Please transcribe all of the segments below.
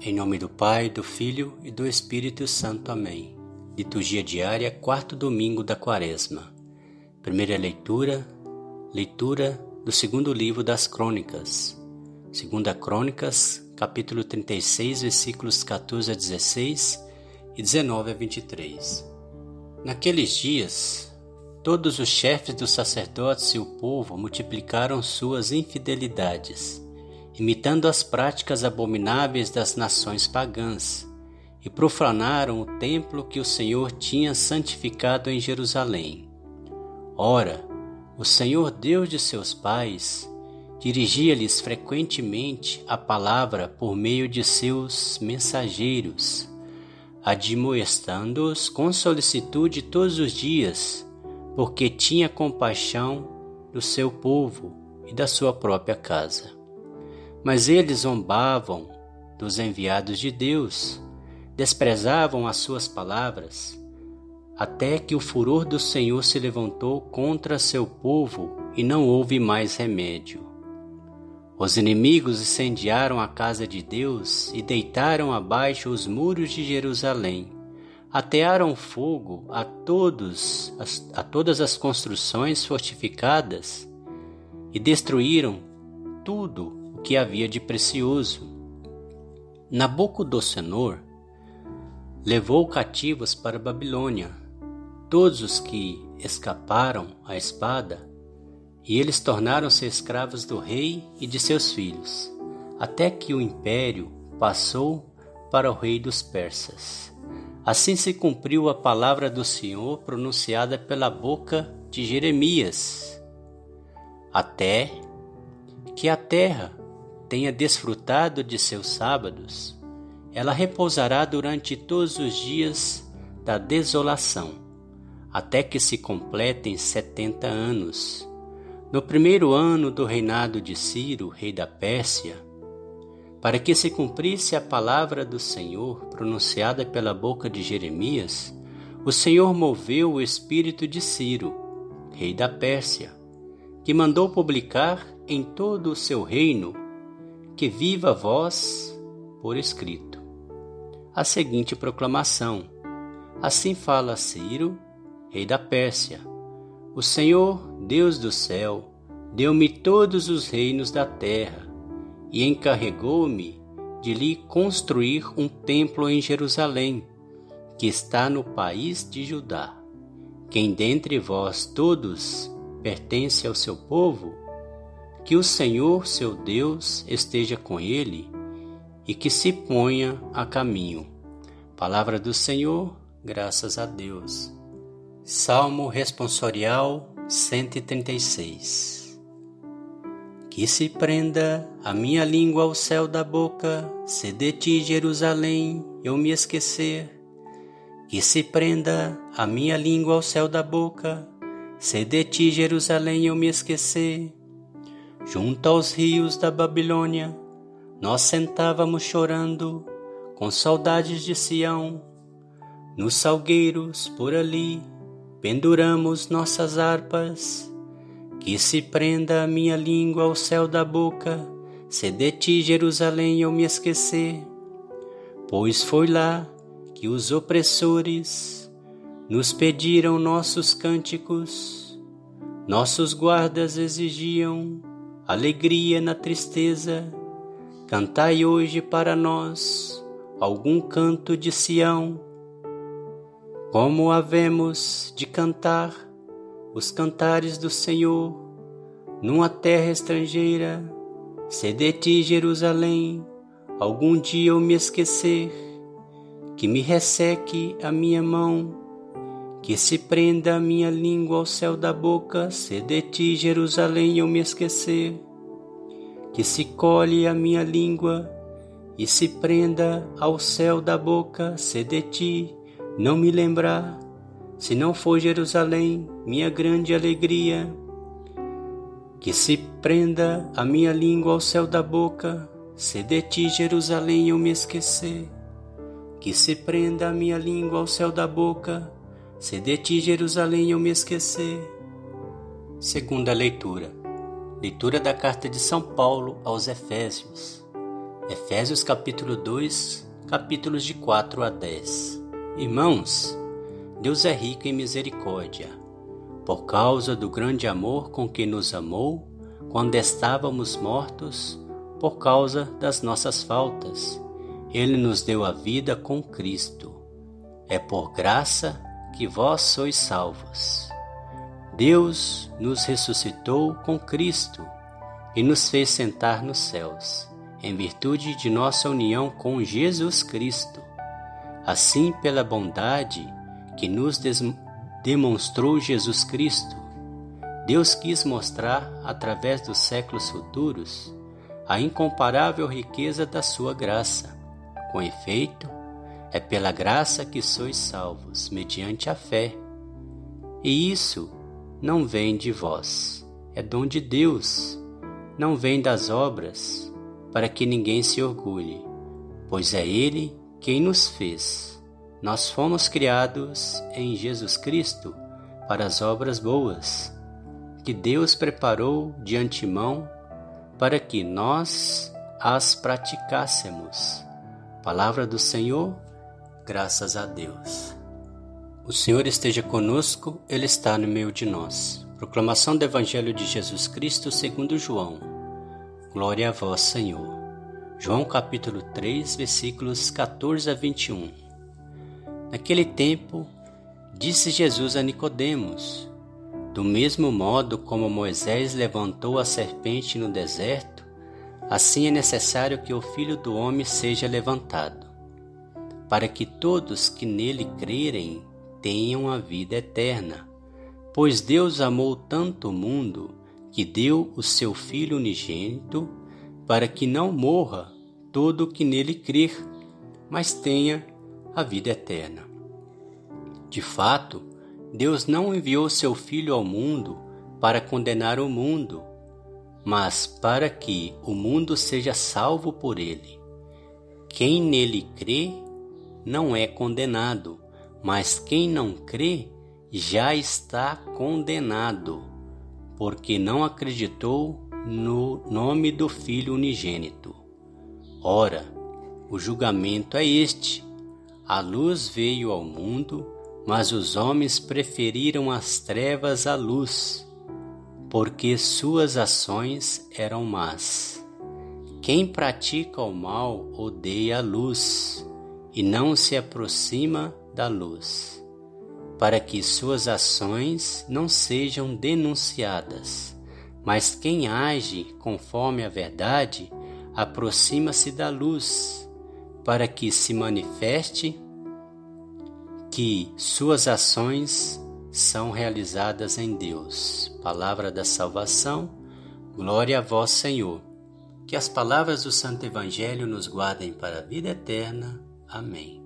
Em nome do Pai, do Filho e do Espírito Santo. Amém. Liturgia diária, quarto domingo da Quaresma. Primeira leitura, leitura do segundo livro das Crônicas. Segunda Crônicas, capítulo 36, versículos 14 a 16 e 19 a 23. Naqueles dias, todos os chefes dos sacerdotes e o povo multiplicaram suas infidelidades imitando as práticas abomináveis das nações pagãs, e profanaram o templo que o Senhor tinha santificado em Jerusalém. Ora, o Senhor Deus de seus pais dirigia-lhes frequentemente a palavra por meio de seus mensageiros, admoestando-os com solicitude todos os dias, porque tinha compaixão do seu povo e da sua própria casa. Mas eles zombavam dos enviados de Deus, desprezavam as suas palavras, até que o furor do Senhor se levantou contra seu povo e não houve mais remédio. Os inimigos incendiaram a casa de Deus e deitaram abaixo os muros de Jerusalém. Atearam fogo a todos a todas as construções fortificadas e destruíram tudo que havia de precioso. Nabucodonosor levou cativos para Babilônia todos os que escaparam à espada, e eles tornaram-se escravos do rei e de seus filhos, até que o império passou para o rei dos persas. Assim se cumpriu a palavra do Senhor pronunciada pela boca de Jeremias, até que a terra tenha desfrutado de seus sábados, ela repousará durante todos os dias da desolação, até que se completem setenta anos. No primeiro ano do reinado de Ciro, rei da Pérsia, para que se cumprisse a palavra do Senhor pronunciada pela boca de Jeremias, o Senhor moveu o espírito de Ciro, rei da Pérsia, que mandou publicar em todo o seu reino que viva vós por escrito. A seguinte proclamação: Assim fala Ciro, rei da Pérsia: O Senhor, Deus do céu, deu-me todos os reinos da terra e encarregou-me de lhe construir um templo em Jerusalém, que está no país de Judá. Quem dentre vós todos pertence ao seu povo, que o Senhor, seu Deus, esteja com ele e que se ponha a caminho. Palavra do Senhor, graças a Deus. Salmo responsorial 136 Que se prenda a minha língua ao céu da boca, se de ti, Jerusalém, eu me esquecer. Que se prenda a minha língua ao céu da boca, se de ti, Jerusalém, eu me esquecer Junto aos rios da Babilônia, nós sentávamos chorando, com saudades de Sião. Nos salgueiros por ali, penduramos nossas harpas. Que se prenda a minha língua ao céu da boca, se de ti, Jerusalém, eu me esquecer. Pois foi lá que os opressores nos pediram nossos cânticos, nossos guardas exigiam alegria na tristeza. Cantai hoje para nós algum canto de Sião. Como havemos de cantar os cantares do Senhor numa terra estrangeira, se de ti, Jerusalém, algum dia eu me esquecer, que me resseque a minha mão que se prenda a minha língua ao céu da boca, se de ti, Jerusalém, eu me esquecer. Que se colhe a minha língua e se prenda ao céu da boca, se de ti, não me lembrar. Se não for Jerusalém, minha grande alegria. Que se prenda a minha língua ao céu da boca, se de ti, Jerusalém, eu me esquecer. Que se prenda a minha língua ao céu da boca, se de ti, Jerusalém, eu me esquecer. Segunda leitura. Leitura da carta de São Paulo aos Efésios. Efésios capítulo 2, capítulos de 4 a 10. Irmãos, Deus é rico em misericórdia. Por causa do grande amor com que nos amou, quando estávamos mortos, por causa das nossas faltas, Ele nos deu a vida com Cristo. É por graça que vós sois salvos. Deus nos ressuscitou com Cristo e nos fez sentar nos céus em virtude de nossa união com Jesus Cristo. Assim, pela bondade que nos demonstrou Jesus Cristo, Deus quis mostrar, através dos séculos futuros, a incomparável riqueza da sua graça. Com efeito, é pela graça que sois salvos, mediante a fé. E isso não vem de vós, é dom de Deus, não vem das obras, para que ninguém se orgulhe, pois é Ele quem nos fez. Nós fomos criados em Jesus Cristo para as obras boas, que Deus preparou de antemão para que nós as praticássemos. Palavra do Senhor, graças a Deus. O Senhor esteja conosco, Ele está no meio de nós. Proclamação do Evangelho de Jesus Cristo segundo João. Glória a vós, Senhor. João capítulo 3, versículos 14 a 21. Naquele tempo, disse Jesus a Nicodemos: Do mesmo modo como Moisés levantou a serpente no deserto, assim é necessário que o Filho do homem seja levantado, para que todos que nele crerem tenham a vida eterna. Pois Deus amou tanto o mundo que deu o seu Filho unigênito, para que não morra todo o que nele crer, mas tenha a vida eterna. De fato, Deus não enviou seu Filho ao mundo para condenar o mundo, mas para que o mundo seja salvo por ele. Quem nele crê não é condenado, mas quem não crê já está condenado porque não acreditou no nome do Filho unigênito. Ora, o julgamento é este: a luz veio ao mundo, mas os homens preferiram as trevas à luz, porque suas ações eram más. Quem pratica o mal odeia a luz e não se aproxima da luz para que suas ações não sejam denunciadas. Mas quem age conforme a verdade aproxima-se da luz, para que se manifeste que suas ações são realizadas em Deus. Palavra da salvação, glória a vós, Senhor. Que as palavras do Santo Evangelho nos guardem para a vida eterna. Amém.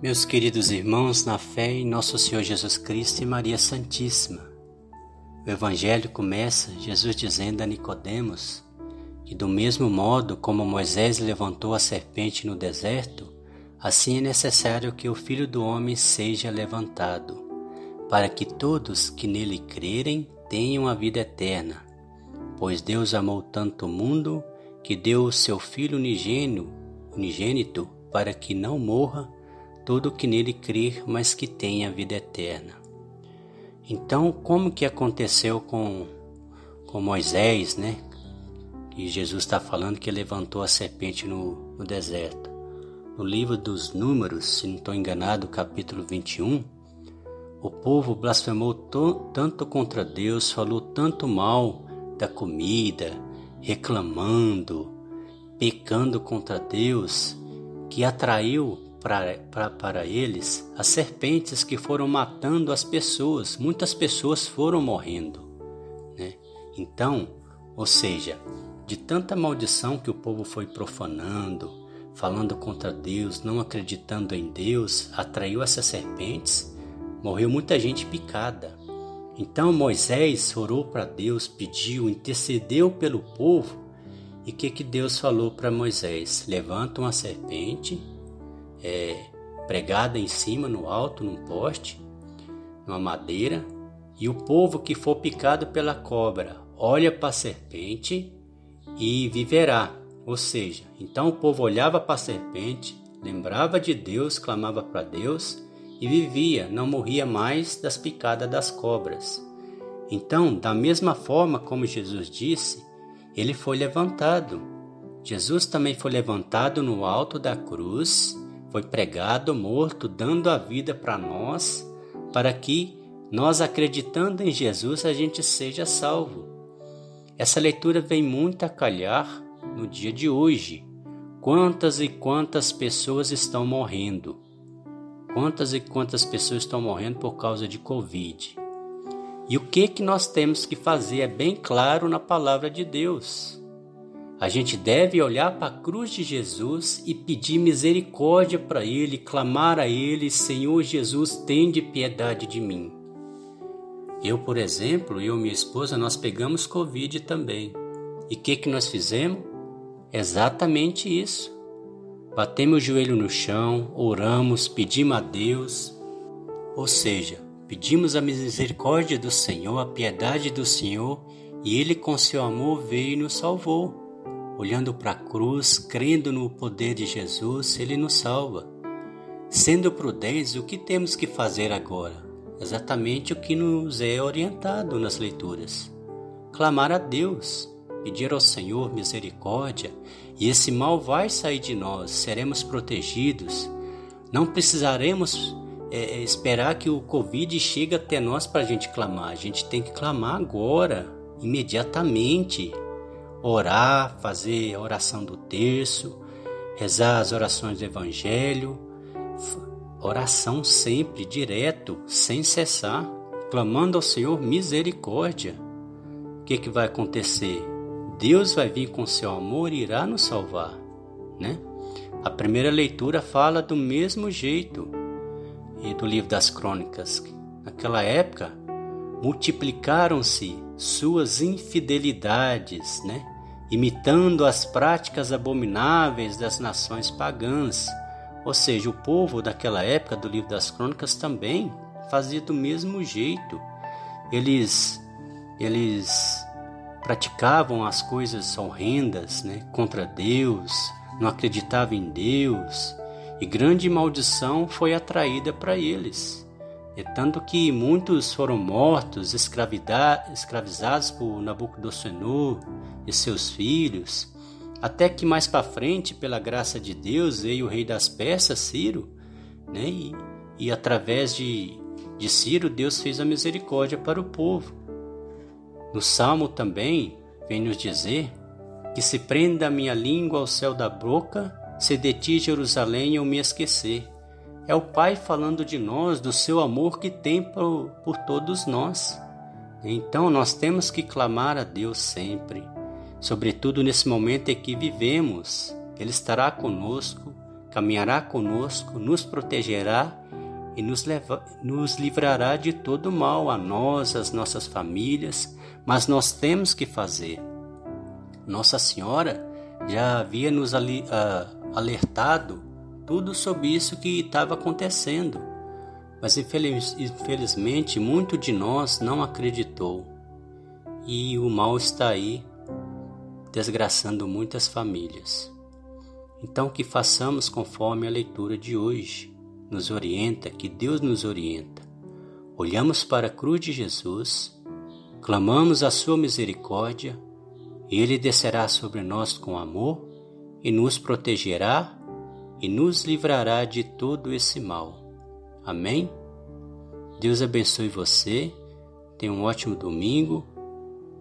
Meus queridos irmãos, na fé em Nosso Senhor Jesus Cristo e Maria Santíssima. O Evangelho começa Jesus dizendo a Nicodemos que do mesmo modo como Moisés levantou a serpente no deserto, assim é necessário que o Filho do homem seja levantado, para que todos que nele crerem tenham a vida eterna. Pois Deus amou tanto o mundo que deu o seu Filho unigênito, unigênito para que não morra todo que nele crer, mas que tenha vida eterna. Então, como que aconteceu com, com Moisés, né? E Jesus está falando que levantou a serpente no, no deserto. No livro dos Números, se não estou enganado, capítulo 21, o povo blasfemou tanto contra Deus, falou tanto mal da comida, reclamando, pecando contra Deus, que atraiu para, eles as serpentes que foram matando as pessoas. Muitas pessoas foram morrendo. Né? Então, ou seja, de tanta maldição que o povo foi profanando, falando contra Deus, não acreditando em Deus, atraiu essas serpentes, morreu muita gente picada. Então Moisés orou para Deus, pediu, intercedeu pelo povo. E o que, que Deus falou para Moisés? Levanta uma serpente é, pregada em cima, no alto, num poste, numa madeira, e o povo que for picado pela cobra olha para a serpente e viverá. Ou seja, então o povo olhava para a serpente, lembrava de Deus, clamava para Deus e vivia, não morria mais das picadas das cobras. Então, da mesma forma como Jesus disse, ele foi levantado. Jesus também foi levantado no alto da cruz, foi pregado, morto, dando a vida para nós, para que nós acreditando em Jesus a gente seja salvo. Essa leitura vem muito a calhar no dia de hoje. Quantas e quantas pessoas estão morrendo? Quantas e quantas pessoas estão morrendo por causa de Covid? E o que que nós temos que fazer é bem claro na palavra de Deus. A gente deve olhar para a cruz de Jesus e pedir misericórdia para Ele, clamar a Ele: Senhor Jesus, tende piedade de mim. Eu, por exemplo, eu e minha esposa, nós pegamos Covid também. E o que, que nós fizemos? Exatamente isso. Batemos o joelho no chão, oramos, pedimos a Deus, ou seja, pedimos a misericórdia do Senhor, a piedade do Senhor, e Ele, com seu amor, veio e nos salvou. Olhando para a cruz, crendo no poder de Jesus, Ele nos salva. Sendo prudentes, o que temos que fazer agora? Exatamente o que nos é orientado nas leituras: clamar a Deus pedir ao Senhor misericórdia, e esse mal vai sair de nós, seremos protegidos. Não precisaremos é, é esperar que o Covid chegue até nós para a gente clamar. A gente tem que clamar agora, imediatamente. Orar, fazer a oração do terço, rezar as orações do Evangelho, oração sempre, direto, sem cessar, clamando ao Senhor misericórdia. O que, que vai acontecer? Deus vai vir com seu amor e irá nos salvar, né? A primeira leitura fala do mesmo jeito do livro das crônicas. Naquela época, multiplicaram-se suas infidelidades, né? Imitando as práticas abomináveis das nações pagãs. Ou seja, o povo daquela época do livro das crônicas também fazia do mesmo jeito. Eles eles praticavam as coisas horrendas né, contra Deus, não acreditavam em Deus, e grande maldição foi atraída para eles. É tanto que muitos foram mortos, escravizados por Nabucodonosor e seus filhos, até que mais para frente, pela graça de Deus, veio o rei das Persas, Ciro, né? e, e através de, de Ciro, Deus fez a misericórdia para o povo. No Salmo também vem nos dizer que se prenda a minha língua ao céu da boca, se de ti, Jerusalém, eu me esquecer. É o Pai falando de nós, do seu amor que tem por, por todos nós. Então nós temos que clamar a Deus sempre, sobretudo nesse momento em que vivemos. Ele estará conosco, caminhará conosco, nos protegerá e nos, leva, nos livrará de todo mal a nós, as nossas famílias, mas nós temos que fazer. Nossa Senhora já havia nos ali, uh, alertado tudo sobre isso que estava acontecendo, mas infeliz, infelizmente muito de nós não acreditou e o mal está aí desgraçando muitas famílias. Então que façamos conforme a leitura de hoje nos orienta, que Deus nos orienta. Olhamos para a cruz de Jesus, clamamos a sua misericórdia, e ele descerá sobre nós com amor e nos protegerá e nos livrará de todo esse mal. Amém? Deus abençoe você. Tenha um ótimo domingo,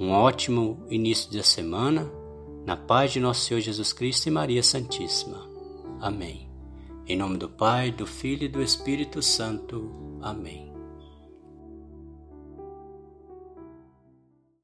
um ótimo início da semana, na paz de nosso Senhor Jesus Cristo e Maria Santíssima. Amém. Em nome do Pai, do Filho e do Espírito Santo. Amém.